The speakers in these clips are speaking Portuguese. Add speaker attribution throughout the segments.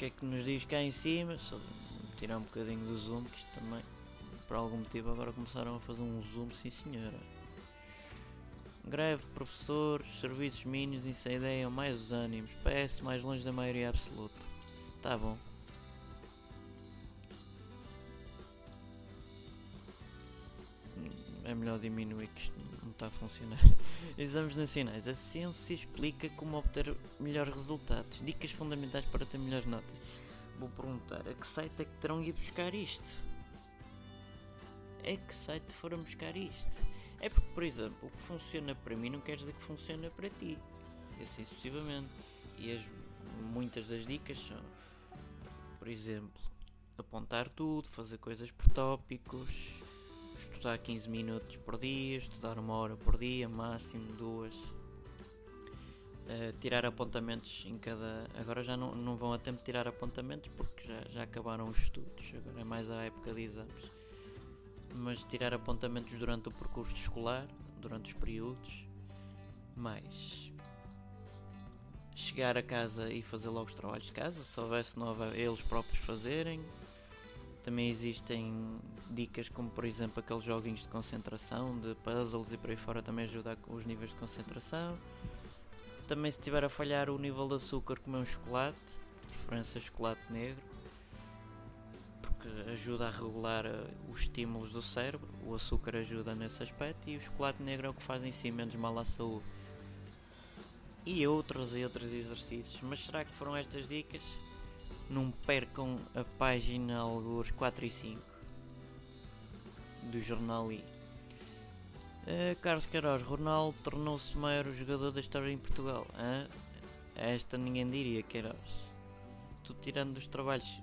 Speaker 1: que é que nos diz cá em cima? Só tirar um bocadinho do zoom, que isto também, por algum motivo, agora começaram a fazer um zoom, sim senhora. Greve professores, serviços mínimos incendeiam mais os ânimos. PS mais longe da maioria absoluta. Tá bom. É melhor diminuir que isto está a funcionar. Exames nacionais. A ciência explica como obter melhores resultados. Dicas fundamentais para ter melhores notas. Vou perguntar, a que site é que terão ido buscar isto? A que site foram buscar isto? É porque, por exemplo, o que funciona para mim não quer dizer que funciona para ti. E assim sucessivamente. E as, muitas das dicas são, por exemplo, apontar tudo, fazer coisas por tópicos, estudar 15 minutos por dia, estudar uma hora por dia, máximo duas. Uh, tirar apontamentos em cada. Agora já não, não vão a tempo de tirar apontamentos porque já, já acabaram os estudos, agora é mais a época de exames. Mas tirar apontamentos durante o percurso escolar, durante os períodos, mais chegar a casa e fazer logo os trabalhos de casa, se houvesse nova eles próprios fazerem. Também existem dicas como por exemplo aqueles joguinhos de concentração, de puzzles e por aí fora também ajuda com os níveis de concentração. Também se estiver a falhar o nível de açúcar comer um chocolate, preferência chocolate negro, porque ajuda a regular uh, os estímulos do cérebro, o açúcar ajuda nesse aspecto e o chocolate negro é o que faz em si menos mal à saúde. E outros e outros exercícios, mas será que foram estas dicas? Não percam a página alguns 4 e 5 do jornal I. Uh, Carlos Queiroz, Ronaldo tornou-se o maior jogador da história em Portugal. Uh, esta ninguém diria, Queiroz. Tu tirando dos trabalhos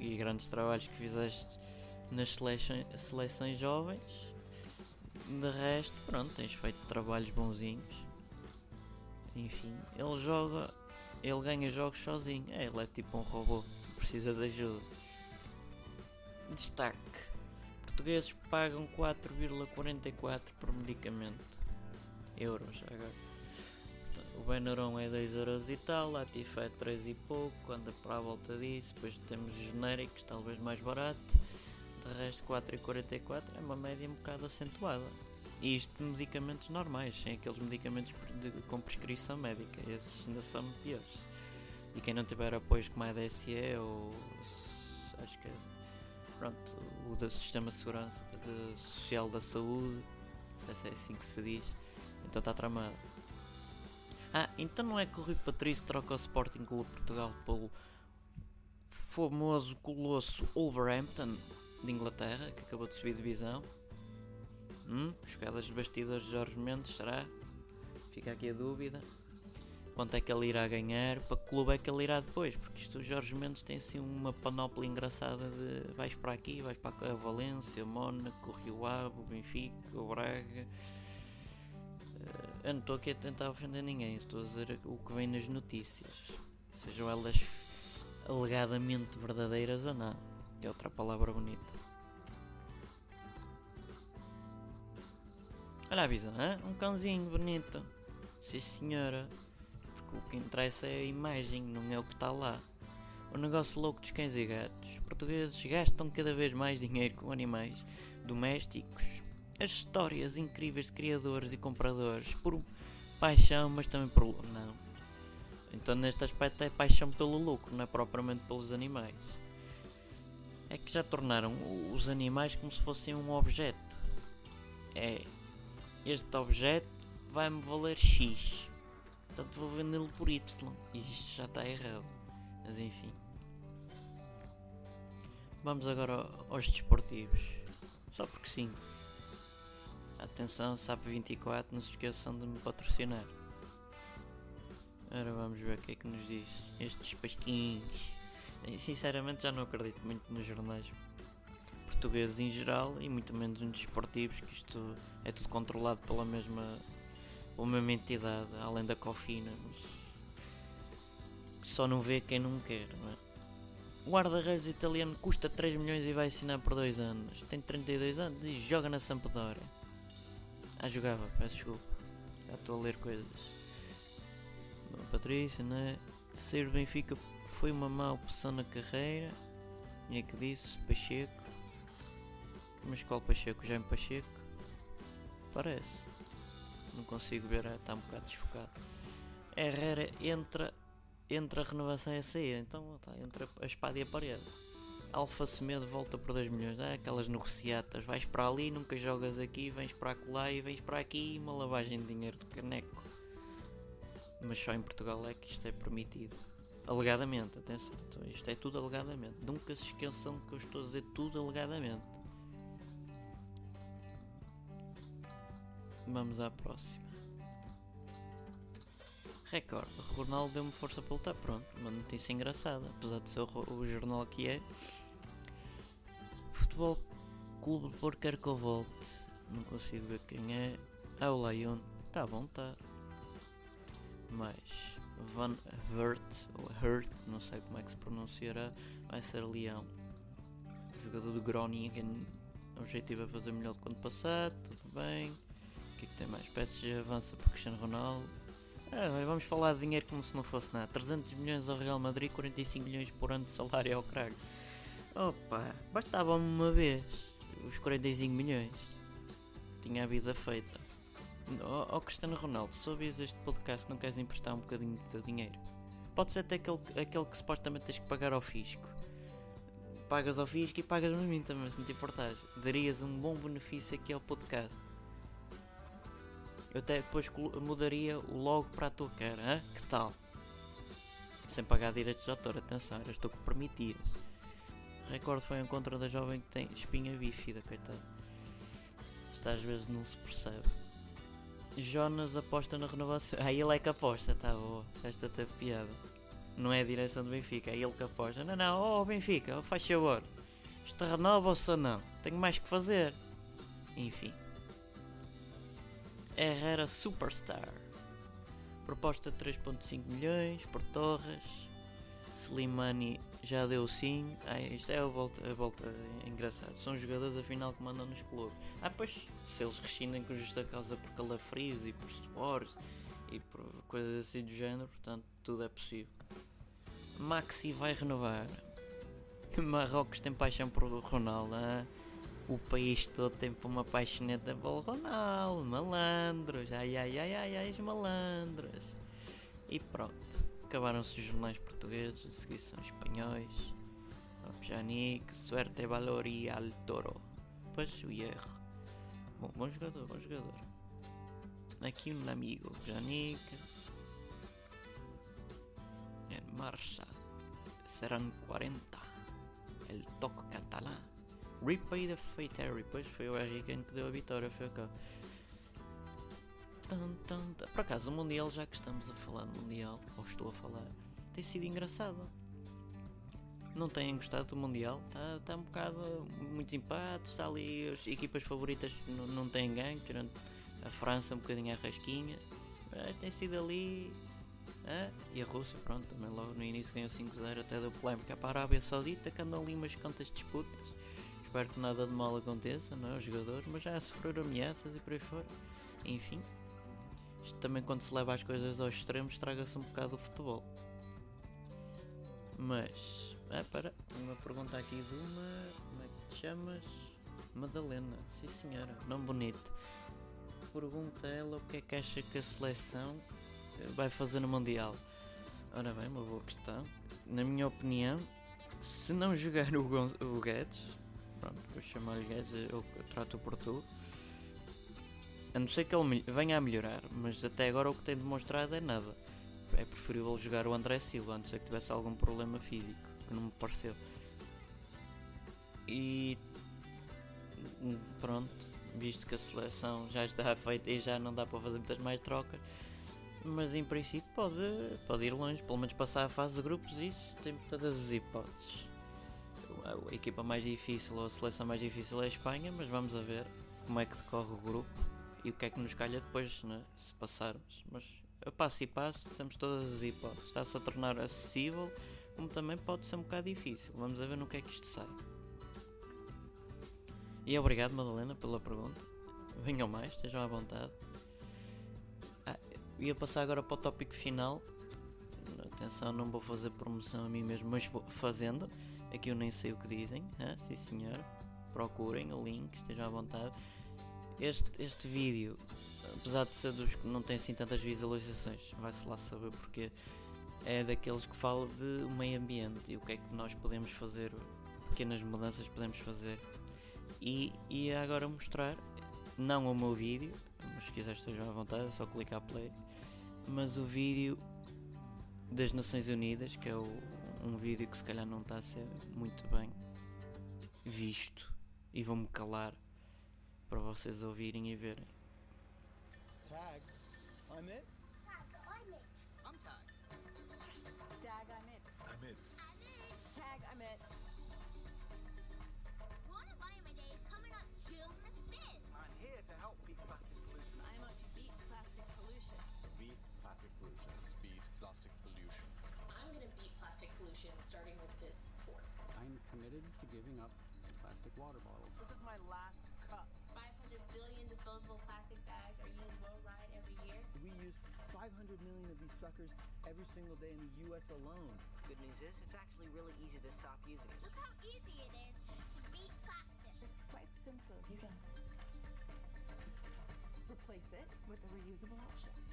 Speaker 1: e grandes trabalhos que fizeste nas seleções, seleções jovens, de resto, pronto, tens feito trabalhos bonzinhos. Enfim, ele joga, ele ganha jogos sozinho. É, ele é tipo um robô, precisa de ajuda. Destaque portugueses pagam 4,44 por medicamento. Euros agora. O Benuron é 2 euros e tal, a é 3 e pouco, anda para a volta disso. Depois temos genéricos, talvez mais barato. De resto, 4,44 é uma média um bocado acentuada. E isto de medicamentos normais, sem aqueles medicamentos com prescrição médica. Esses ainda são piores. E quem não tiver apoios como a DSE ou. acho que é pronto, o do Sistema Segurança de Social da Saúde, não sei se é assim que se diz, então está tramado. Ah, então não é que o Rui Patrício troca o Sporting Clube Portugal pelo famoso colosso Wolverhampton de Inglaterra, que acabou de subir divisão? Hum, jogadas de bastidores de Jorge Mendes, será? Fica aqui a dúvida quanto é que ele irá ganhar, para que clube é que ele irá depois, porque isto o Jorge Mendes tem assim uma panóplia engraçada de vais para aqui, vais para a Valência, Mónaco, Rio Ave, Benfica, Braga. Uh, eu não estou aqui a tentar ofender ninguém, estou a dizer o que vem nas notícias, sejam elas alegadamente verdadeiras ou não, é outra palavra bonita. Olha a visão, hein? um cãozinho bonito. Sim senhora o que interessa é a imagem, não é o que está lá. O negócio louco dos cães e gatos. Os portugueses gastam cada vez mais dinheiro com animais domésticos. As histórias incríveis de criadores e compradores por paixão, mas também por. Não. Então, neste aspecto, é paixão pelo lucro, não é propriamente pelos animais. É que já tornaram os animais como se fossem um objeto. É. Este objeto vai-me valer X Portanto vou vendê-lo por Y. E isto já está errado. Mas enfim. Vamos agora aos desportivos. Só porque sim. Atenção, SAP24, não se esqueçam de me patrocinar. Agora vamos ver o que é que nos diz. Estes pasquinhos. Sinceramente já não acredito muito nos jornais portugueses em geral e muito menos nos desportivos, que isto é tudo controlado pela mesma uma mesma entidade, além da cofina, mas só não vê quem não quer, não é? O guarda-redes italiano custa 3 milhões e vai assinar por 2 anos. Tem 32 anos e joga na Sampdoria. Ah, jogava, peço desculpa. Já estou a ler coisas. Bom, Patrícia, né? Ser Benfica foi uma má opção na carreira. E é que disse, Pacheco. Mas qual Pacheco? Jaime Pacheco? Parece. Não consigo ver, está um bocado desfocado. Herrera entra entre a renovação e a saída. Então tá, entre a espada e a parede. Alfa Semedo volta por 2 milhões. Ah, aquelas negociatas. Vais para ali, nunca jogas aqui, vens para acolá e vens para aqui. Uma lavagem de dinheiro de caneco. Mas só em Portugal é que isto é permitido. Alegadamente, atenção. Isto é tudo alegadamente. Nunca se esqueçam que eu estou a dizer tudo alegadamente. Vamos à próxima. Recorde, Ronaldo deu-me força para lutar. Pronto, uma notícia engraçada, apesar de ser o, o jornal que é. Futebol Clube Porto quer que eu volte. Não consigo ver quem é. Ah, o Lyon. Tá bom, tá. Mas Van Hurt, ou Hurt, não sei como é que se pronunciará, vai ser Leão. O jogador do Groningen. O objetivo é fazer melhor do que ano passado, tudo bem. O que é que tem mais? PSG avança para Cristiano Ronaldo. Ah, vamos falar de dinheiro como se não fosse nada. 300 milhões ao Real Madrid, 45 milhões por ano de salário ao caralho. Opa, bastava-me uma vez os 45 milhões. Tinha a vida feita. Ó oh, oh, Cristiano Ronaldo, se ouvis este podcast não queres emprestar um bocadinho do teu dinheiro? Pode ser até aquele, aquele que supostamente tens que pagar ao fisco. Pagas ao fisco e pagas-me a mim também, se não te importares. Darias um bom benefício aqui ao podcast. Eu até depois mudaria o logo para a tua cara, hein? que tal? Sem pagar direitos de autor, atenção, era estou que permitias. Recorde foi um encontro da jovem que tem espinha bífida, coitado. Isto às vezes não se percebe. Jonas aposta na renovação. Ah, ele é que aposta, tá boa. Esta tem piada. Não é a direção do Benfica, é ele que aposta. Não, não, oh Benfica, faz favor. Isto renova-se ou não? Tenho mais que fazer. Enfim. Herrera Superstar. Proposta de 3.5 milhões por Torres. Slimani já deu sim. Ah, isto é a volta, a volta engraçado. São jogadores afinal que mandam nos clubes. Ah, pois se eles rescindem com justa causa por calafrios e por suores e por coisas assim do género, portanto tudo é possível. Maxi vai renovar. Marrocos tem paixão por Ronaldo. Ah? O país todo tem para uma paixoneta pelo Ronaldo, malandros, ai ai ai ai ai, os malandros. E pronto, acabaram-se os jornais portugueses, a seguir são espanhóis. Janik, suerte, valor e al toro. Pois o erro. Bom, bom jogador, bom jogador. Aqui um amigo, Janik. En marcha. Serão 40. El toque catalán. Repay the Fate pois foi o Harry Kane que deu a vitória, foi cá. Por acaso, o Mundial, já que estamos a falar do Mundial, ou estou a falar, tem sido engraçado. Não têm gostado do Mundial? Está tá um bocado. muitos empates, está ali. As equipas favoritas não, não têm ganho, tirando a França um bocadinho a rasquinha. Mas tem sido ali. Ah, e a Rússia, pronto, também logo no início ganhou 5-0, até deu polémica para a Arábia Saudita, que andam ali umas quantas disputas espero que nada de mal aconteça, não é? O jogador, mas já sofreram ameaças e por aí fora. Enfim, isto também quando se leva as coisas aos extremos estraga-se um bocado o futebol. Mas, é para, uma pergunta aqui de uma, como é que te chamas? Madalena, sim senhora, nome bonito. Pergunta ela o que é que acha que a seleção vai fazer no Mundial. Ora bem, uma boa questão. Na minha opinião, se não jogar o, Gon o Guedes, pronto, eu chamo-lhe Guedes, eu, eu trato por tu. A não ser que ele venha a melhorar, mas até agora o que tem demonstrado é nada. É preferível jogar o André Silva, a não ser que tivesse algum problema físico, que não me pareceu. E pronto, visto que a seleção já está feita e já não dá para fazer muitas mais trocas, mas em princípio pode, pode ir longe, pelo menos passar a fase de grupos, isso tem todas as hipóteses a equipa mais difícil ou a seleção mais difícil é a Espanha, mas vamos a ver como é que decorre o grupo e o que é que nos calha depois, né, se passarmos. Mas a passo e passo temos todas as hipóteses. Está-se a tornar acessível, como também pode ser um bocado difícil. Vamos a ver no que é que isto sai. E obrigado, Madalena, pela pergunta. Venham mais, estejam à vontade. Ah, ia passar agora para o tópico final. Atenção, não vou fazer promoção a mim mesmo, mas vou fazendo. Aqui eu nem sei o que dizem. Ah, sim senhor. Procurem o link, estejam à vontade. Este, este vídeo, apesar de ser dos que não tem assim tantas visualizações, vai-se lá saber porque é daqueles que fala de meio ambiente e o que é que nós podemos fazer, pequenas mudanças podemos fazer. E ia agora mostrar, não o meu vídeo, mas se quiser estejam à vontade, é só clicar play, mas o vídeo das Nações Unidas, que é o, um vídeo que se calhar não está a ser muito bem visto e vou-me calar para vocês ouvirem e verem.
Speaker 2: Tag, it.
Speaker 3: Starting with this fork.
Speaker 4: I'm committed to giving up plastic water bottles.
Speaker 5: This is my last cup.
Speaker 3: 500 billion disposable plastic bags are used worldwide every year.
Speaker 2: We use 500 million of these suckers every single day in the U.S. alone.
Speaker 6: Good news is, it's actually really easy to stop using it.
Speaker 7: Look how easy it is to beat plastic.
Speaker 8: It's quite simple. You just replace it with a reusable option.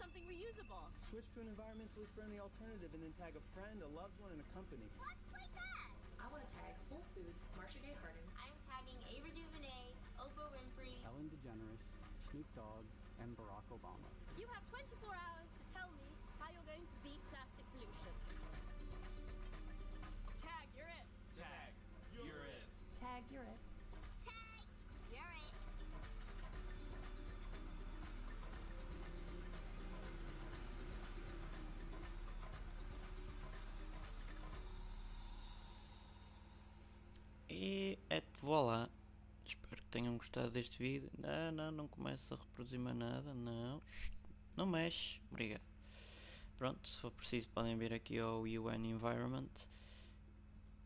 Speaker 8: Something reusable.
Speaker 2: Switch to an environmentally friendly alternative and then tag a friend, a loved one, and a company.
Speaker 7: Let's play tag.
Speaker 3: I want to tag Whole Foods, Marsha Gay Harden.
Speaker 7: I'm tagging Ava DuVernay, Oprah Winfrey.
Speaker 4: Ellen DeGeneres, Snoop Dogg, and Barack Obama.
Speaker 8: You have 24 hours
Speaker 1: gostado deste vídeo. Não, não, não começa a reproduzir mais nada. Não. Não mexe. Obrigado. Pronto, se for preciso podem vir aqui ao UN Environment.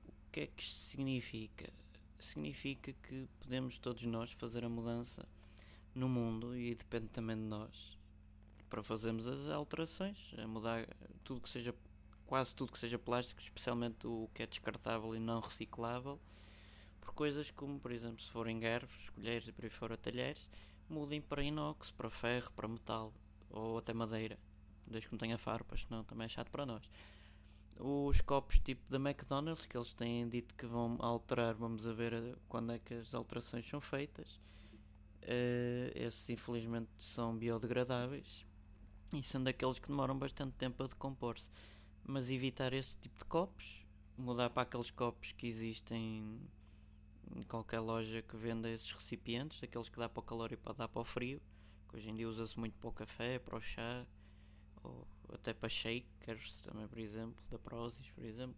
Speaker 1: O que é que isto significa? Significa que podemos todos nós fazer a mudança no mundo e depende também de nós para fazermos as alterações, a mudar tudo que seja quase tudo que seja plástico, especialmente o que é descartável e não reciclável, por coisas como, por exemplo, se forem garfos, colheres e por aí fora talheres, mudem para inox, para ferro, para metal ou até madeira, desde que não tenha farpas, senão também é chato para nós. Os copos tipo da McDonald's, que eles têm dito que vão alterar, vamos a ver eh, quando é que as alterações são feitas. Eh, esses infelizmente são biodegradáveis e são daqueles que demoram bastante tempo a decompor-se. Mas evitar esse tipo de copos, mudar para aqueles copos que existem em qualquer loja que venda esses recipientes, aqueles que dá para o calor e para dar para o frio, que hoje em dia usa-se muito para o café, para o chá, ou até para shakers também, por exemplo, da Prozis, por exemplo.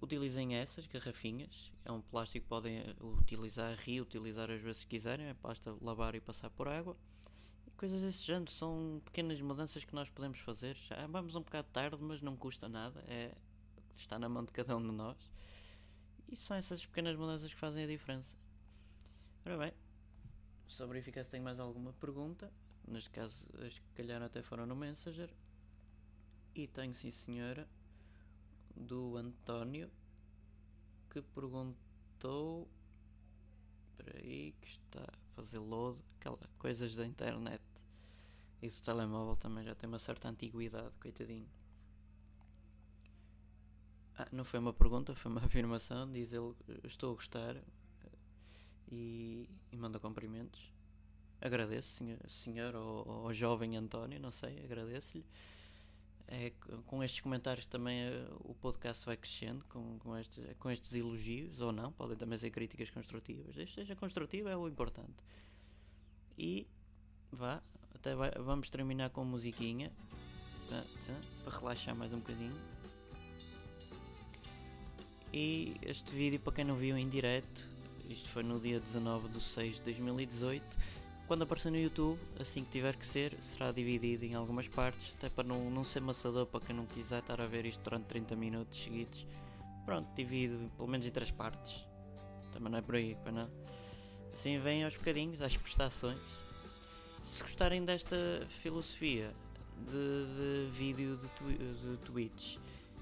Speaker 1: Utilizem essas garrafinhas, é um plástico que podem eh, utilizar, reutilizar às vezes se quiserem, é basta lavar e passar por água. E coisas desse género, são pequenas mudanças que nós podemos fazer. Já vamos um bocado tarde, mas não custa nada, é, está na mão de cada um de nós. E são essas pequenas mudanças que fazem a diferença. Ora bem, só verificar se tenho mais alguma pergunta. Neste caso, as que calhar até foram no Messenger. E tenho, sim senhora, do António, que perguntou. Espera aí, que está a fazer load. Aquela, coisas da internet. E do telemóvel também já tem uma certa antiguidade, coitadinho. Ah, não foi uma pergunta, foi uma afirmação. Diz ele: Estou a gostar e, e manda cumprimentos. Agradeço, senhor, senhor ou, ou jovem António, não sei, agradeço-lhe. É, com estes comentários também eh, o podcast vai crescendo com, com, estes, com estes elogios, ou não, podem também ser críticas construtivas. Desde seja construtivo é o importante. E vá, até vai, vamos terminar com musiquinha tá, para relaxar mais um bocadinho. E este vídeo, para quem não viu em direto, isto foi no dia 19 de 6 de 2018, quando aparecer no YouTube, assim que tiver que ser, será dividido em algumas partes, até para não, não ser maçador para quem não quiser estar a ver isto durante 30 minutos seguidos. Pronto, divido pelo menos em três partes. Também não é por aí, para não. Assim vem aos bocadinhos, às prestações. Se gostarem desta filosofia de, de vídeo de, twi de Twitch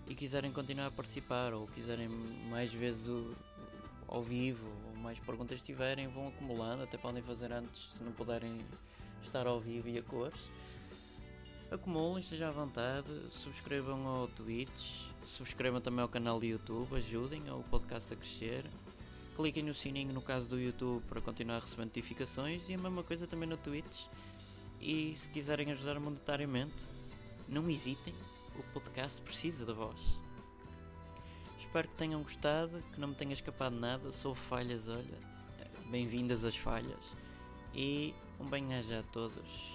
Speaker 1: e quiserem continuar a participar ou quiserem mais vezes o, ao vivo ou mais perguntas tiverem, vão acumulando, até podem fazer antes se não puderem estar ao vivo e a cores. Acumulem, estejam à vontade, subscrevam ao Twitch, subscrevam também ao canal do YouTube, ajudem o podcast a crescer. Cliquem no sininho no caso do YouTube para continuar a receber notificações e a mesma coisa também no Twitch. E se quiserem ajudar monetariamente, não hesitem, o podcast precisa de vós. Espero que tenham gostado, que não me tenha escapado nada. Sou falhas, olha. Bem-vindas às falhas. E um bem-aja a todos.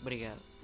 Speaker 1: Obrigado.